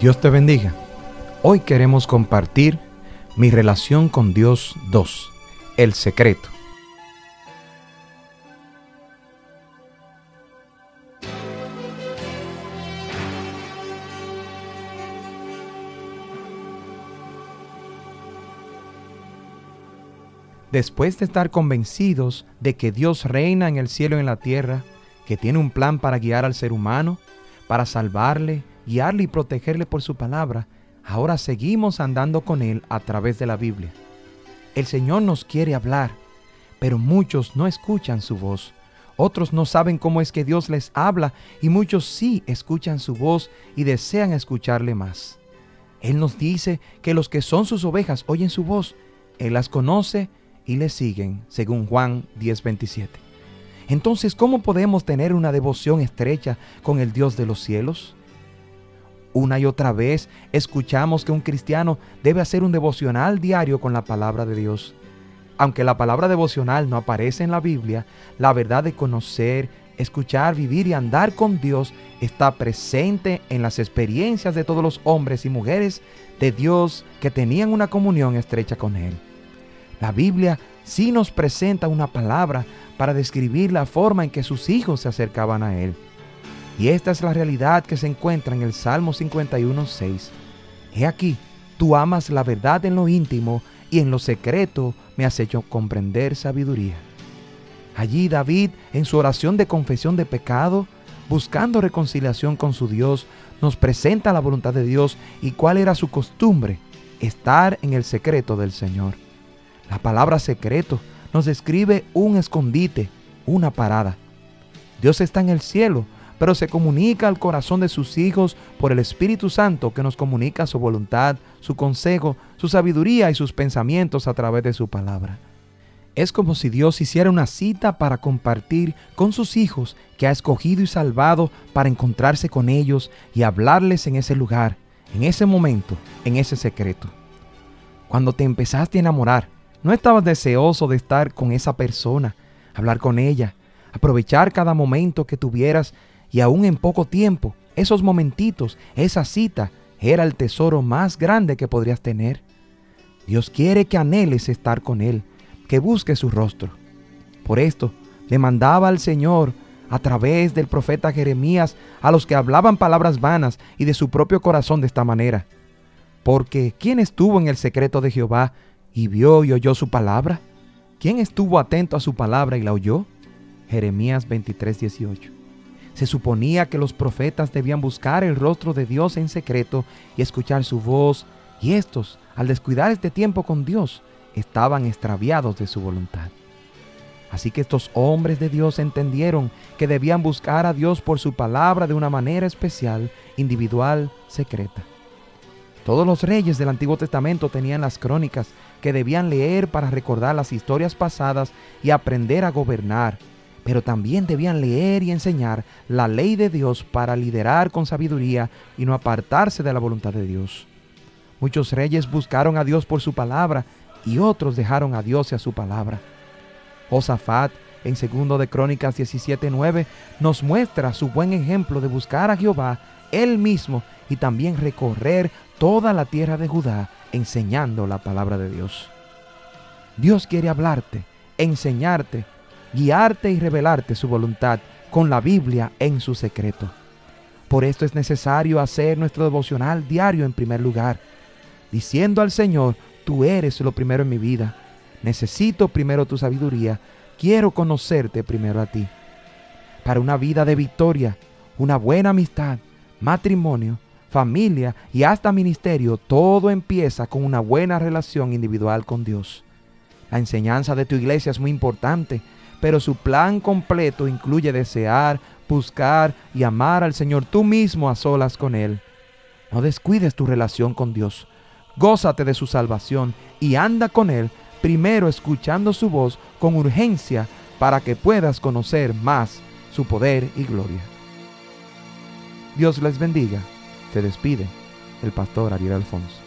Dios te bendiga. Hoy queremos compartir mi relación con Dios 2, el secreto. Después de estar convencidos de que Dios reina en el cielo y en la tierra, que tiene un plan para guiar al ser humano, para salvarle, y protegerle por su palabra, ahora seguimos andando con Él a través de la Biblia. El Señor nos quiere hablar, pero muchos no escuchan su voz. Otros no saben cómo es que Dios les habla y muchos sí escuchan su voz y desean escucharle más. Él nos dice que los que son sus ovejas oyen su voz, Él las conoce y le siguen, según Juan 10:27. Entonces, ¿cómo podemos tener una devoción estrecha con el Dios de los cielos? Una y otra vez escuchamos que un cristiano debe hacer un devocional diario con la palabra de Dios. Aunque la palabra devocional no aparece en la Biblia, la verdad de conocer, escuchar, vivir y andar con Dios está presente en las experiencias de todos los hombres y mujeres de Dios que tenían una comunión estrecha con Él. La Biblia sí nos presenta una palabra para describir la forma en que sus hijos se acercaban a Él. Y esta es la realidad que se encuentra en el Salmo 51.6. He aquí, tú amas la verdad en lo íntimo y en lo secreto me has hecho comprender sabiduría. Allí David, en su oración de confesión de pecado, buscando reconciliación con su Dios, nos presenta la voluntad de Dios y cuál era su costumbre, estar en el secreto del Señor. La palabra secreto nos describe un escondite, una parada. Dios está en el cielo, pero se comunica al corazón de sus hijos por el Espíritu Santo que nos comunica su voluntad, su consejo, su sabiduría y sus pensamientos a través de su palabra. Es como si Dios hiciera una cita para compartir con sus hijos que ha escogido y salvado para encontrarse con ellos y hablarles en ese lugar, en ese momento, en ese secreto. Cuando te empezaste a enamorar, no estabas deseoso de estar con esa persona, hablar con ella, aprovechar cada momento que tuvieras y aún en poco tiempo, esos momentitos, esa cita, era el tesoro más grande que podrías tener. Dios quiere que anheles estar con Él, que busques su rostro. Por esto, le mandaba al Señor a través del profeta Jeremías a los que hablaban palabras vanas y de su propio corazón de esta manera. Porque ¿quién estuvo en el secreto de Jehová y vio y oyó su palabra? ¿Quién estuvo atento a su palabra y la oyó? Jeremías 23, 18. Se suponía que los profetas debían buscar el rostro de Dios en secreto y escuchar su voz, y estos, al descuidar este tiempo con Dios, estaban extraviados de su voluntad. Así que estos hombres de Dios entendieron que debían buscar a Dios por su palabra de una manera especial, individual, secreta. Todos los reyes del Antiguo Testamento tenían las crónicas que debían leer para recordar las historias pasadas y aprender a gobernar, pero también debían leer y enseñar la ley de Dios para liderar con sabiduría y no apartarse de la voluntad de Dios. Muchos reyes buscaron a Dios por su palabra y otros dejaron a Dios y a su palabra. Josafat, en 2 de Crónicas 17:9, nos muestra su buen ejemplo de buscar a Jehová él mismo y también recorrer toda la tierra de Judá enseñando la palabra de Dios. Dios quiere hablarte, enseñarte, guiarte y revelarte su voluntad con la Biblia en su secreto. Por esto es necesario hacer nuestro devocional diario en primer lugar, diciendo al Señor, tú eres lo primero en mi vida, necesito primero tu sabiduría, quiero conocerte primero a ti. Para una vida de victoria, una buena amistad, matrimonio, familia y hasta ministerio, todo empieza con una buena relación individual con Dios. La enseñanza de tu iglesia es muy importante, pero su plan completo incluye desear, buscar y amar al Señor tú mismo a solas con Él. No descuides tu relación con Dios. Gózate de su salvación y anda con Él, primero escuchando su voz con urgencia para que puedas conocer más su poder y gloria. Dios les bendiga. Se despide el pastor Ariel Alfonso.